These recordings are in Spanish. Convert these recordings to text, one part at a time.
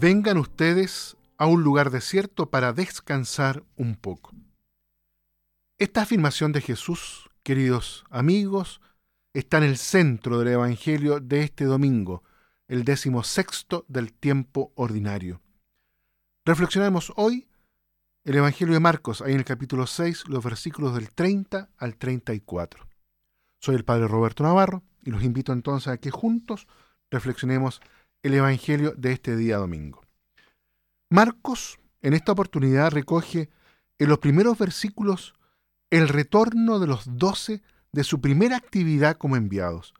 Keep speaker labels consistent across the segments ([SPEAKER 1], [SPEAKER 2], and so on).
[SPEAKER 1] Vengan ustedes a un lugar desierto para descansar un poco. Esta afirmación de Jesús, queridos amigos, está en el centro del Evangelio de este domingo, el décimo sexto del tiempo ordinario. Reflexionamos hoy el Evangelio de Marcos, ahí en el capítulo 6, los versículos del 30 al 34. Soy el Padre Roberto Navarro y los invito entonces a que juntos reflexionemos el Evangelio de este día domingo. Marcos, en esta oportunidad, recoge en los primeros versículos el retorno de los doce de su primera actividad como enviados.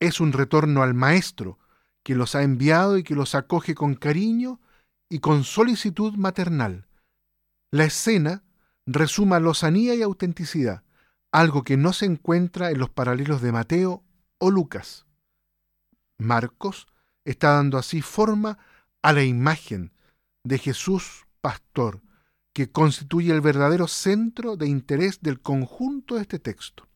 [SPEAKER 1] Es un retorno al Maestro, que los ha enviado y que los acoge con cariño y con solicitud maternal. La escena resuma lozanía y autenticidad, algo que no se encuentra en los paralelos de Mateo o Lucas. Marcos está dando así forma a la imagen de Jesús pastor, que constituye el verdadero centro de interés del conjunto de este texto.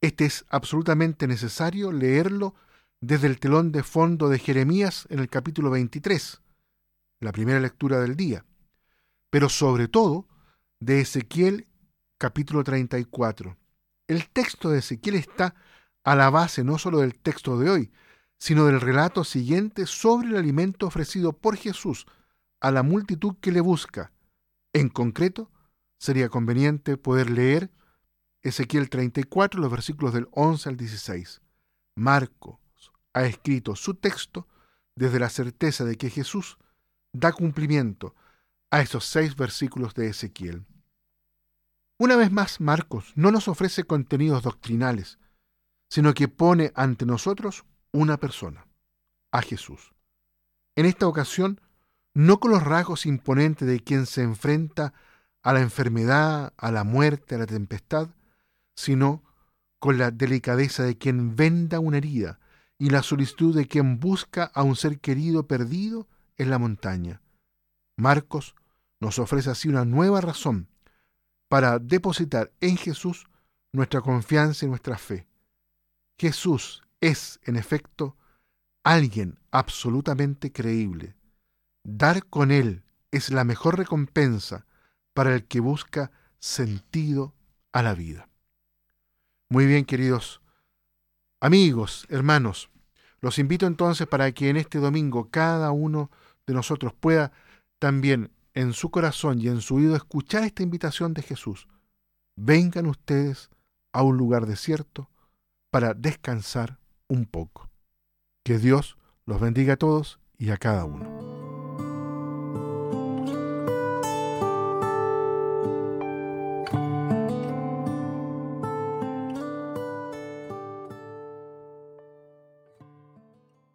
[SPEAKER 1] Este es absolutamente necesario leerlo desde el telón de fondo de Jeremías en el capítulo 23, la primera lectura del día, pero sobre todo de Ezequiel capítulo 34. El texto de Ezequiel está a la base no solo del texto de hoy, sino del relato siguiente sobre el alimento ofrecido por Jesús a la multitud que le busca, en concreto, sería conveniente poder leer Ezequiel 34, los versículos del 11 al 16. Marcos ha escrito su texto desde la certeza de que Jesús da cumplimiento a esos seis versículos de Ezequiel. Una vez más, Marcos no nos ofrece contenidos doctrinales, sino que pone ante nosotros una persona, a Jesús. En esta ocasión no con los rasgos imponentes de quien se enfrenta a la enfermedad, a la muerte, a la tempestad, sino con la delicadeza de quien venda una herida y la solicitud de quien busca a un ser querido perdido en la montaña. Marcos nos ofrece así una nueva razón para depositar en Jesús nuestra confianza y nuestra fe. Jesús es, en efecto, alguien absolutamente creíble, Dar con Él es la mejor recompensa para el que busca sentido a la vida. Muy bien, queridos amigos, hermanos, los invito entonces para que en este domingo cada uno de nosotros pueda también en su corazón y en su oído escuchar esta invitación de Jesús. Vengan ustedes a un lugar desierto para descansar un poco. Que Dios los bendiga a todos y a cada uno.